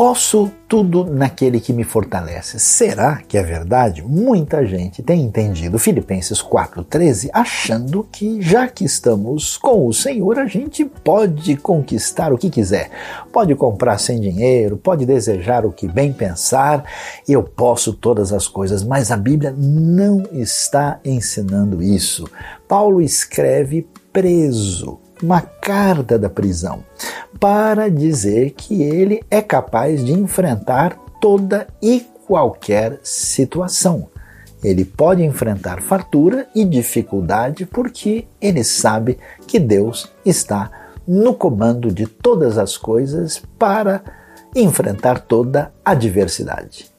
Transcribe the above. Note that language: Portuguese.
Posso tudo naquele que me fortalece. Será que é verdade? Muita gente tem entendido Filipenses 4,13 achando que já que estamos com o Senhor, a gente pode conquistar o que quiser. Pode comprar sem dinheiro, pode desejar o que bem pensar, eu posso todas as coisas, mas a Bíblia não está ensinando isso. Paulo escreve preso uma carta da prisão para dizer que ele é capaz de enfrentar toda e qualquer situação. Ele pode enfrentar fartura e dificuldade porque ele sabe que Deus está no comando de todas as coisas para enfrentar toda adversidade.